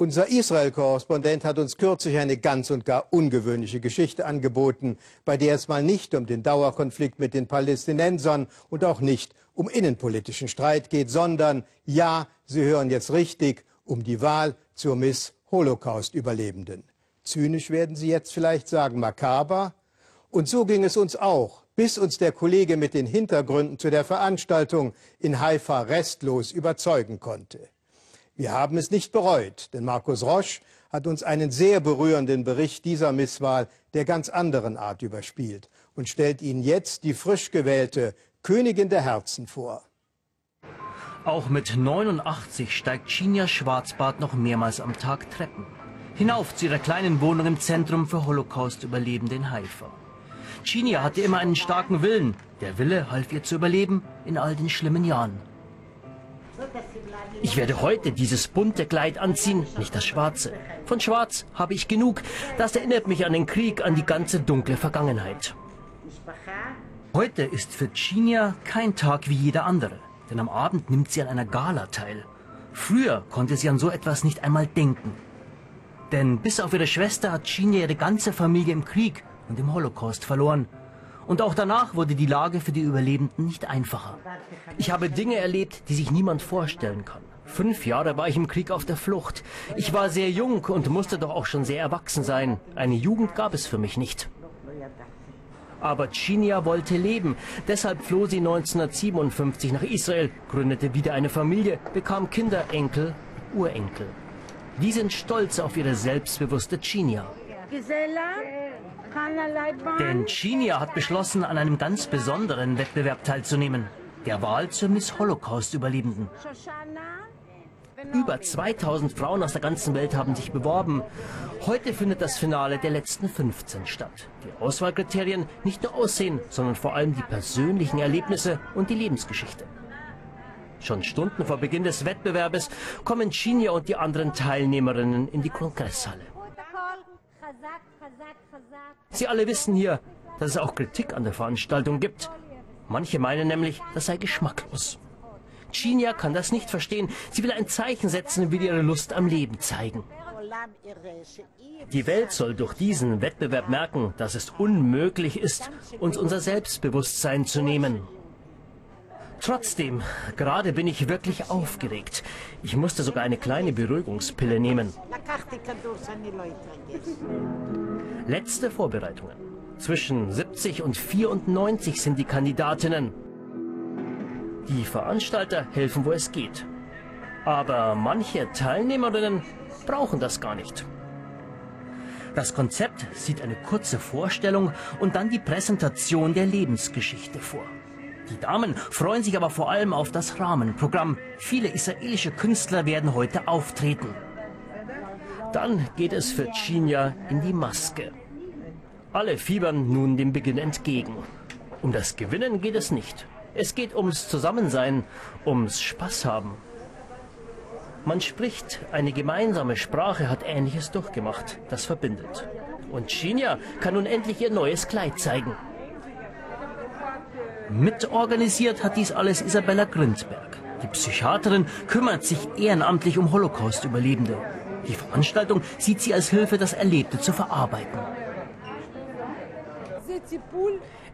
Unser Israel-Korrespondent hat uns kürzlich eine ganz und gar ungewöhnliche Geschichte angeboten, bei der es mal nicht um den Dauerkonflikt mit den Palästinensern und auch nicht um innenpolitischen Streit geht, sondern, ja, Sie hören jetzt richtig, um die Wahl zur Miss Holocaust-Überlebenden. Zynisch werden Sie jetzt vielleicht sagen, makaber. Und so ging es uns auch, bis uns der Kollege mit den Hintergründen zu der Veranstaltung in Haifa restlos überzeugen konnte. Wir haben es nicht bereut, denn Markus Roche hat uns einen sehr berührenden Bericht dieser Misswahl der ganz anderen Art überspielt und stellt Ihnen jetzt die frisch gewählte Königin der Herzen vor. Auch mit 89 steigt Shinja Schwarzbart noch mehrmals am Tag Treppen. Hinauf zu ihrer kleinen Wohnung im Zentrum für Holocaust-Überlebende in Haifa. Chinia hatte immer einen starken Willen. Der Wille half ihr zu überleben in all den schlimmen Jahren. Ich werde heute dieses bunte Kleid anziehen, nicht das schwarze. Von schwarz habe ich genug. Das erinnert mich an den Krieg, an die ganze dunkle Vergangenheit. Heute ist für Chinia kein Tag wie jeder andere, denn am Abend nimmt sie an einer Gala teil. Früher konnte sie an so etwas nicht einmal denken. Denn bis auf ihre Schwester hat Chinia ihre ganze Familie im Krieg und im Holocaust verloren. Und auch danach wurde die Lage für die Überlebenden nicht einfacher. Ich habe Dinge erlebt, die sich niemand vorstellen kann. Fünf Jahre war ich im Krieg auf der Flucht. Ich war sehr jung und musste doch auch schon sehr erwachsen sein. Eine Jugend gab es für mich nicht. Aber Chinia wollte leben. Deshalb floh sie 1957 nach Israel, gründete wieder eine Familie, bekam Kinder, Enkel, Urenkel. Die sind stolz auf ihre selbstbewusste Chinia. Denn Chinia hat beschlossen, an einem ganz besonderen Wettbewerb teilzunehmen. Der Wahl zur Miss Holocaust-Überlebenden. Über 2000 Frauen aus der ganzen Welt haben sich beworben. Heute findet das Finale der letzten 15 statt. Die Auswahlkriterien nicht nur Aussehen, sondern vor allem die persönlichen Erlebnisse und die Lebensgeschichte. Schon Stunden vor Beginn des Wettbewerbes kommen Chinia und die anderen Teilnehmerinnen in die Kongresshalle. Sie alle wissen hier, dass es auch Kritik an der Veranstaltung gibt. Manche meinen nämlich, das sei geschmacklos. Chinia kann das nicht verstehen. Sie will ein Zeichen setzen und will ihre Lust am Leben zeigen. Die Welt soll durch diesen Wettbewerb merken, dass es unmöglich ist, uns unser Selbstbewusstsein zu nehmen. Trotzdem, gerade bin ich wirklich aufgeregt. Ich musste sogar eine kleine Beruhigungspille nehmen. Letzte Vorbereitungen. Zwischen 70 und 94 sind die Kandidatinnen. Die Veranstalter helfen, wo es geht. Aber manche Teilnehmerinnen brauchen das gar nicht. Das Konzept sieht eine kurze Vorstellung und dann die Präsentation der Lebensgeschichte vor. Die Damen freuen sich aber vor allem auf das Rahmenprogramm. Viele israelische Künstler werden heute auftreten. Dann geht es für Chinya in die Maske. Alle fiebern nun dem Beginn entgegen. Um das Gewinnen geht es nicht. Es geht ums Zusammensein, ums Spaß haben. Man spricht, eine gemeinsame Sprache hat Ähnliches durchgemacht, das verbindet. Und Chinya kann nun endlich ihr neues Kleid zeigen. Mitorganisiert hat dies alles Isabella Grindberg. Die Psychiaterin kümmert sich ehrenamtlich um Holocaust-Überlebende. Die Veranstaltung sieht sie als Hilfe, das Erlebte zu verarbeiten.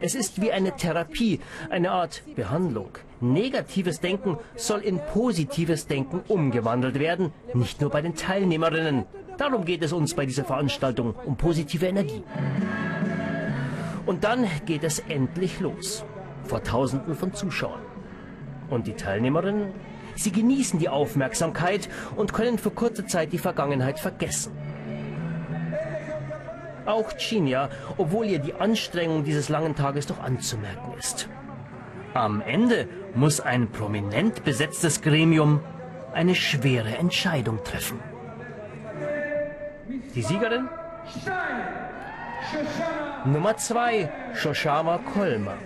Es ist wie eine Therapie, eine Art Behandlung. Negatives Denken soll in positives Denken umgewandelt werden, nicht nur bei den Teilnehmerinnen. Darum geht es uns bei dieser Veranstaltung, um positive Energie. Und dann geht es endlich los vor Tausenden von Zuschauern. Und die Teilnehmerinnen? Sie genießen die Aufmerksamkeit und können für kurze Zeit die Vergangenheit vergessen. Auch Chinia, obwohl ihr die Anstrengung dieses langen Tages doch anzumerken ist. Am Ende muss ein prominent besetztes Gremium eine schwere Entscheidung treffen. Die Siegerin? Nummer zwei, Shoshama Kolmer.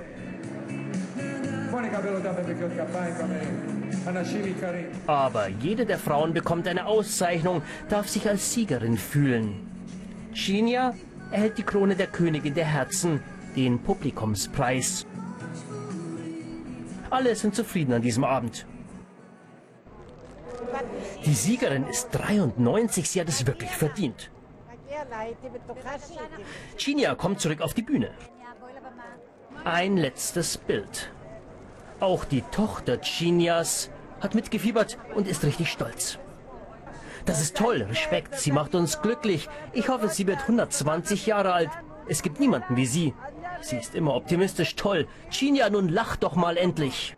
Aber jede der Frauen bekommt eine Auszeichnung, darf sich als Siegerin fühlen. Shinya erhält die Krone der Königin der Herzen, den Publikumspreis. Alle sind zufrieden an diesem Abend. Die Siegerin ist 93, sie hat es wirklich verdient. Chinia kommt zurück auf die Bühne. Ein letztes Bild. Auch die Tochter Chinias hat mitgefiebert und ist richtig stolz. Das ist toll, Respekt, sie macht uns glücklich. Ich hoffe, sie wird 120 Jahre alt. Es gibt niemanden wie sie. Sie ist immer optimistisch, toll. Chinia, nun lach doch mal endlich.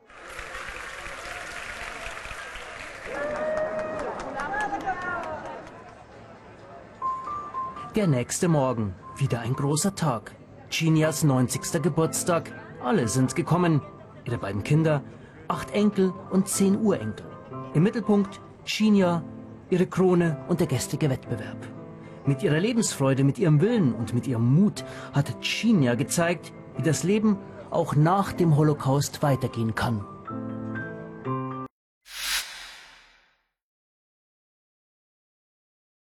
Der nächste Morgen, wieder ein großer Tag. Chinias 90. Geburtstag. Alle sind gekommen. Ihre beiden Kinder, acht Enkel und zehn Urenkel. Im Mittelpunkt Chinia, ihre Krone und der gestrige Wettbewerb. Mit ihrer Lebensfreude, mit ihrem Willen und mit ihrem Mut hat Chinia gezeigt, wie das Leben auch nach dem Holocaust weitergehen kann.